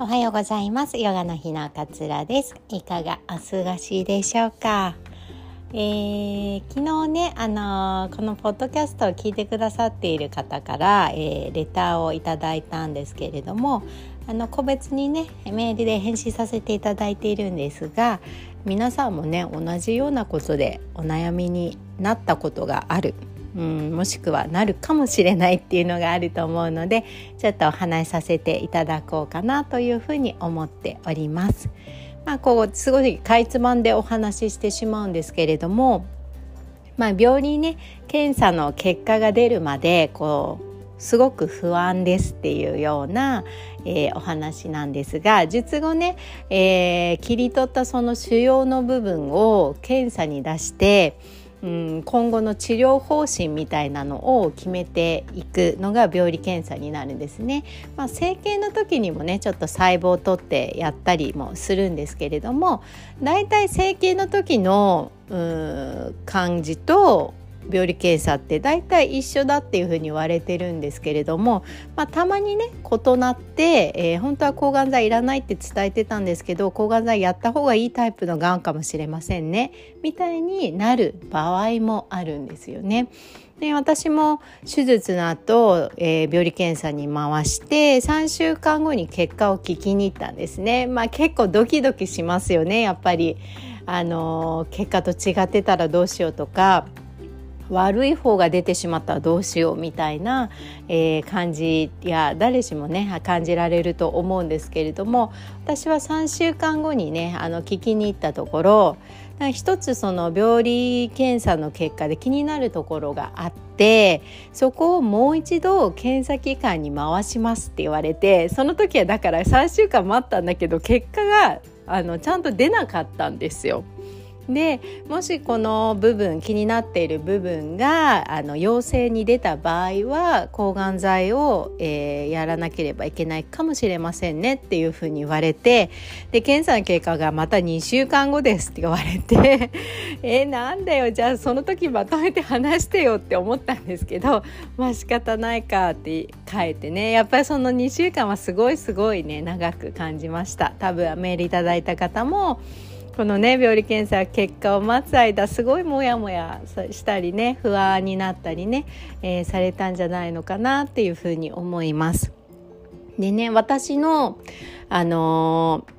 おはようございます。ヨガの日のかつらです。いかがお過ごしでしょうか、えー、昨日ねあのー、このポッドキャストを聞いてくださっている方から、えー、レターをいただいたんですけれどもあの個別にねメールで返信させていただいているんですが皆さんもね同じようなことでお悩みになったことがある。うん、もしくはなるかもしれないっていうのがあると思うのでちょっとお話しさせていただこうかなというふうに思っております。まあ、こうすごいかいつまんでお話ししてしまうんですけれども、まあ、病理ね検査の結果が出るまでこうすごく不安ですっていうような、えー、お話なんですが術後ね、えー、切り取ったその腫瘍の部分を検査に出してうん、今後の治療方針みたいなのを決めていくのが病理検査になるんですね。まあ、整形の時にもねちょっと細胞を取ってやったりもするんですけれどもだいたい整形の時のう感じと病理検査って大体一緒だっていうふうに言われてるんですけれども、まあ、たまにね異なって、えー、本当は抗がん剤いらないって伝えてたんですけど抗がん剤やった方がいいタイプのがんかもしれませんねみたいになる場合もあるんですよね。で私も手術の後、えー、病理検査に回して3週間後に結果を聞きに行ったんですね。まあ、結構ドキドキしますよねやっぱり。あの結果と違ってたらどうしようとか悪い方が出てしまったらどうしようみたいな、えー、感じや誰しもね感じられると思うんですけれども私は3週間後にねあの聞きに行ったところ一つその病理検査の結果で気になるところがあってそこをもう一度検査機関に回しますって言われてその時はだから3週間待ったんだけど結果があのちゃんと出なかったんですよ。でもしこの部分気になっている部分があの陽性に出た場合は抗がん剤を、えー、やらなければいけないかもしれませんねっていうふうに言われて で検査の結果がまた2週間後ですって言われて え、なんだよじゃあその時まとめて話してよって思ったんですけど まあ仕方ないかって書いてねやっぱりその2週間はすごいすごいね長く感じました。多分メールいただいた方もこのね病理検査結果を待つ間すごいモヤモヤしたりね不安になったりね、えー、されたんじゃないのかなっていうふうに思います。でね私のあのー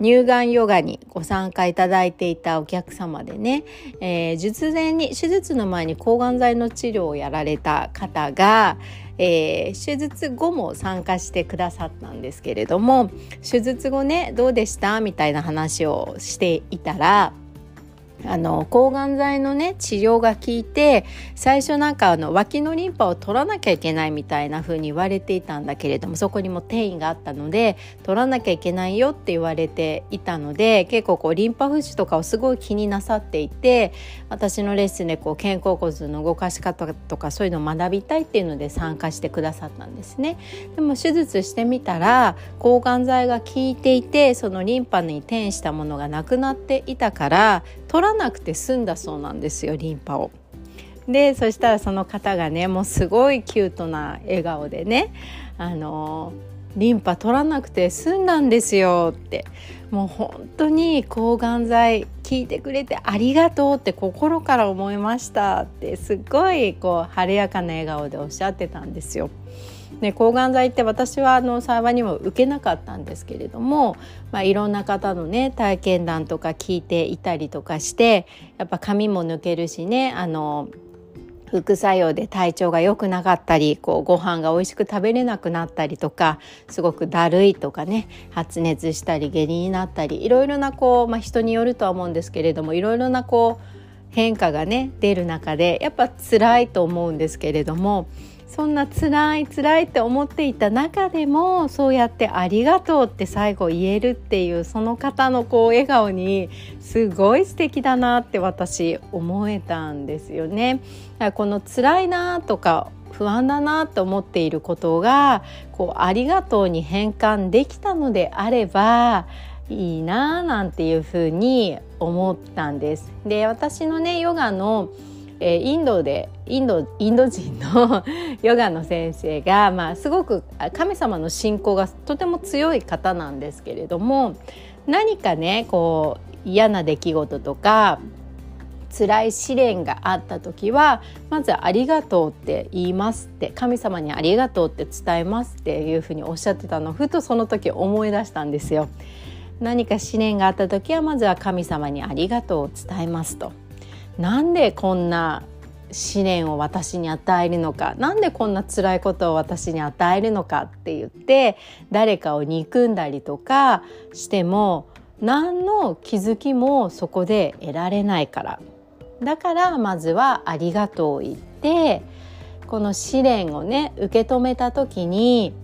乳がんヨガにご参加いただいていたお客様でね、えー、術前に手術の前に抗がん剤の治療をやられた方が、えー、手術後も参加してくださったんですけれども手術後ねどうでした？みたいな話をしていたらあの抗がん剤のね治療が効いて最初なんかあの脇のリンパを取らなきゃいけないみたいな風に言われていたんだけれどもそこにも転移があったので取らなきゃいけないよって言われていたので結構こうリンパ浮腫とかをすごい気になさっていて私のレッスンでこう肩甲骨の動かし方とかそういうのを学びたいっていうので参加してくださったんですね。でも手術してみたら抗がん剤が効いていてそのリンパに転移したものがなくなっていたから取らなくて済んだそうなんですよリンパを。でそしたらその方がねもうすごいキュートな笑顔でねあのリンパ取らなくて済んだんですよってもう本当に抗がん剤効いてくれてありがとうって心から思いましたってすっごいこう晴れやかな笑顔でおっしゃってたんですよ。ね、抗がん剤って私はあの幸いにも受けなかったんですけれども、まあ、いろんな方のね体験談とか聞いていたりとかしてやっぱ髪も抜けるしねあの副作用で体調が良くなかったりこうご飯が美味しく食べれなくなったりとかすごくだるいとかね発熱したり下痢になったりいろいろなこう、まあ、人によるとは思うんですけれどもいろいろなこう変化がね出る中でやっぱ辛いと思うんですけれどもそんな辛い辛いって思っていた中でもそうやって「ありがとう」って最後言えるっていうその方のこう笑顔にすごい素敵だなって私思えたんですよね。この辛いなとか不安だなと思っていることがこうありがとうに変換できたのであればいいななんていうふうに思ったんです。で私のねヨガのえー、インドでインドインド人の ヨガの先生が、まあ、すごく神様の信仰がとても強い方なんですけれども何かねこう嫌な出来事とか辛い試練があった時はまず「ありがとう」って言いますって神様に「ありがとう」って伝えますっていうふうにおっしゃってたのふとその時思い出したんですよ。何か試練があった時はまずは神様に「ありがとう」を伝えますと。なんでこんな試練を私に与えるのか？なんでこんな辛いことを私に与えるのかって言って誰かを憎んだりとかしても何の気づきもそこで得られないからだからまずは「ありがとう」を言ってこの試練をね受け止めた時に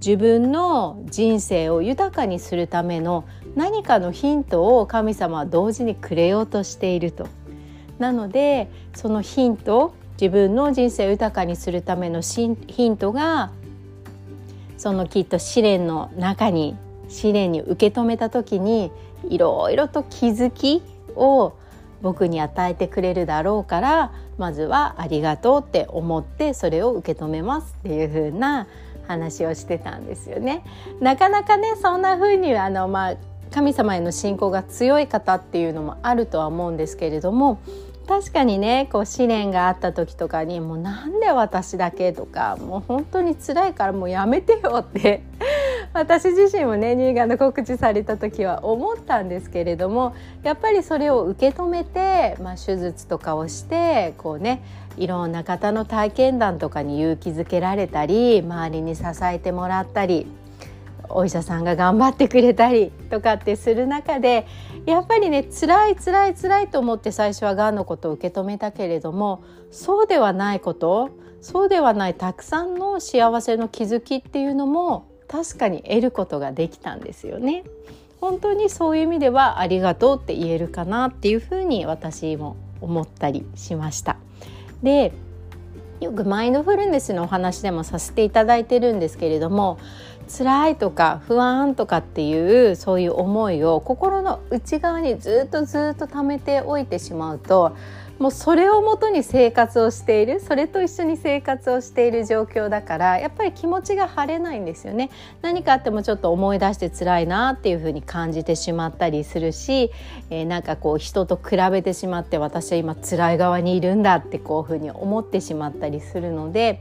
自分の人生を豊かにするための何かのヒントを神様は同時にくれようとしていると。なのでそのヒント自分の人生を豊かにするためのヒントがそのきっと試練の中に試練に受け止めた時にいろいろと気づきを僕に与えてくれるだろうからまずはありがとうって思ってそれを受け止めますっていう風な話をしてたんですよね。なかなかねそんな風にあのまあ神様への信仰が強い方っていうのもあるとは思うんですけれども確かにねこう試練があった時とかにもうなんで私だけとかもう本当に辛いからもうやめてよって 私自身もね乳がんの告知された時は思ったんですけれどもやっぱりそれを受け止めて、まあ、手術とかをしてこうねいろんな方の体験談とかに勇気づけられたり周りに支えてもらったりお医者さんが頑張ってくれたりとかってする中でやっぱりね辛い辛い辛いと思って最初はがんのことを受け止めたけれどもそうではないことそうではないたくさんの幸せの気づきっていうのも確かに得ることができたんですよね。本当にそういう意味ではありがとうって言えるかなっていうふうに私も思ったりしました。でよくマインドフルネスのお話でもさせていただいてるんですけれども辛いとか不安とかっていうそういう思いを心の内側にずっとずっと溜めておいてしまうともうそれをもとに生活をしているそれと一緒に生活をしている状況だからやっぱり気持ちが晴れないんですよね何かあってもちょっと思い出して辛いなっていうふうに感じてしまったりするし、えー、なんかこう人と比べてしまって私は今辛い側にいるんだってこういうふうに思ってしまったりするので。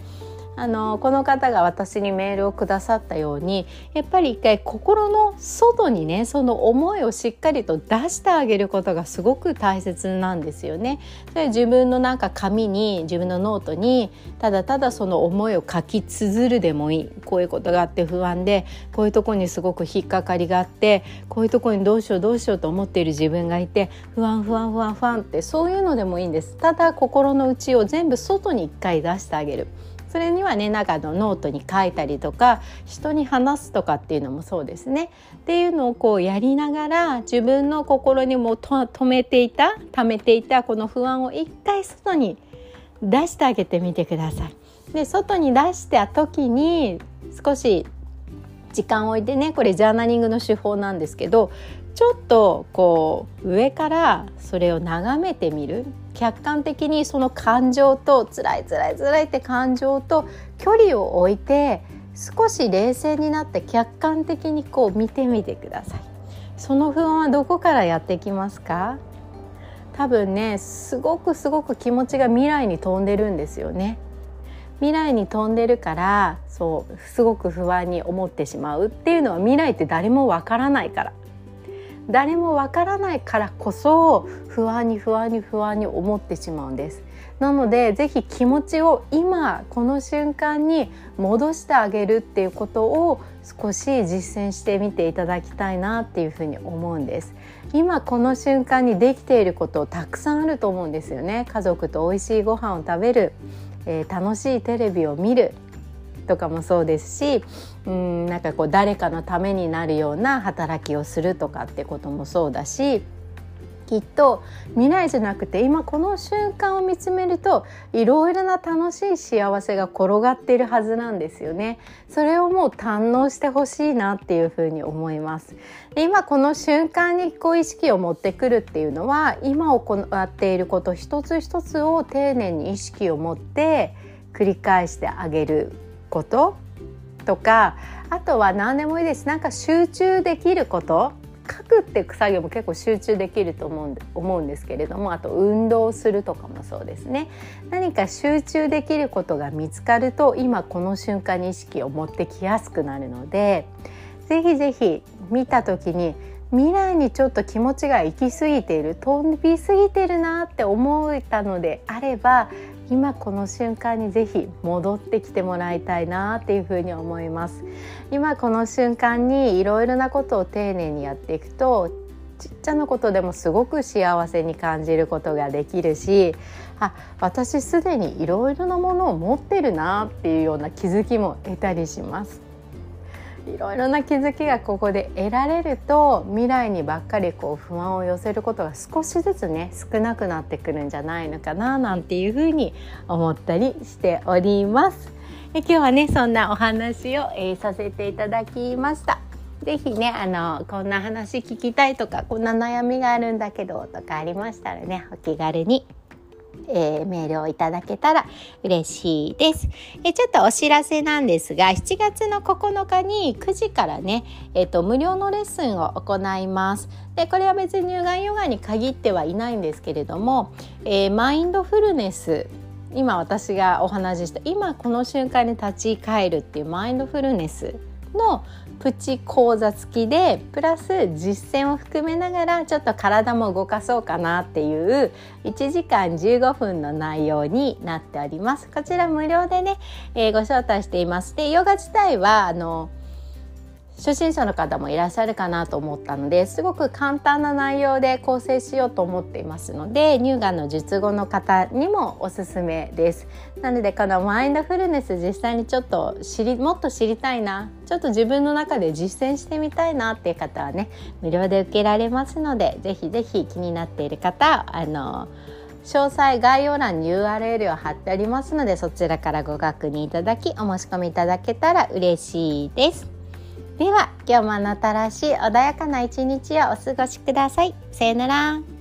あのこの方が私にメールをくださったようにやっぱり一回心の外にねその思いをしっかりと出してあげることがすごく大切なんですよね。それ自分のなんか紙に自分のノートにただただその思いを書き綴るでもいいこういうことがあって不安でこういうとこにすごく引っかかりがあってこういうとこにどうしようどうしようと思っている自分がいて不安不安不安不安ってそういうのでもいいんです。ただ心の内を全部外に一回出してあげる。それにはね中のノートに書いたりとか人に話すとかっていうのもそうですねっていうのをこうやりながら自分の心にも止めていた溜めていたこの不安を一回外に出してあげてみてください。で外に出した時に少し時間を置いてねこれジャーナリングの手法なんですけどちょっとこう上からそれを眺めてみる客観的にその感情と辛い辛い辛いって感情と距離を置いて少し冷静になって客観的にこう見てみてください。その不安はどこからやってきますか？多分ねすごくすごく気持ちが未来に飛んでるんですよね。未来に飛んでるからそうすごく不安に思ってしまうっていうのは未来って誰もわからないから。誰もわからないからこそ不安に不安に不安に思ってしまうんです。なのでぜひ気持ちを今この瞬間に戻してあげるっていうことを少し実践してみていただきたいなっていうふうに思うんです。今この瞬間にできていることたくさんあると思うんですよね。家族と美味しいご飯を食べる、えー、楽しいテレビを見る。とかもそうですしうんなんかこう誰かのためになるような働きをするとかってこともそうだしきっと未来じゃなくて今この瞬間を見つめるといろいろな楽しい幸せが転がっているはずなんですよね。それをもう堪能してほしいなっていうふうに思います。で今この瞬間にこう意識を持ってくるっていうのは今行っていること一つ一つを丁寧に意識を持って繰り返してあげることとかあとは何でもいいです。なんか集中できること。書くっていう作業も結構集中できると思うんで思うんですけれどもあと運動するとかもそうですね。何か集中できることが見つかると今この瞬間に意識を持ってきやすくなるのでぜひぜひ見た時に未来にちょっと気持ちが行き過ぎている飛び過ぎてるなって思えたのであれば今この瞬間にぜひ戻ってきてもらいたいなっていうふうに思います。今この瞬間にいろいろなことを丁寧にやっていくとちっちゃなことでもすごく幸せに感じることができるしあ私すでにいろいろなものを持ってるなっていうような気づきも得たりします。いろいろな気づきがここで得られると未来にばっかりこう不安を寄せることが少しずつね少なくなってくるんじゃないのかななんていうふうに思ったりしております。え今日はねそんなお話を、えー、させていただきました。ぜひねあのこんな話聞きたいとかこんな悩みがあるんだけどとかありましたらねお気軽にえー、メールをいただけたら嬉しいです。えちょっとお知らせなんですが、7月の9日に9時からね、えっ、ー、と、無料のレッスンを行います。で、これは別に乳がんヨガに限ってはいないんですけれども、えー、マインドフルネス今私がお話しした今この瞬間に立ち返るっていうマインドフルネスのプチ講座付きでプラス実践を含めながらちょっと体も動かそうかなっていう1時間15分の内容になっております。こちら無料でね、えー、ご招待しています。でヨガ自体はあの初心者の方もいらっしゃるかなと思ったのですごく簡単な内容で構成しようと思っていますので乳がんの術後の方にもおすすめですなのでこのマインドフルネス実際にちょっと知りもっと知りたいなちょっと自分の中で実践してみたいなっていう方はね無料で受けられますのでぜひぜひ気になっている方あの詳細概要欄に URL を貼ってありますのでそちらからご確認いただきお申し込みいただけたら嬉しいです。では今日もあなたらしい穏やかな一日をお過ごしください。さよなら。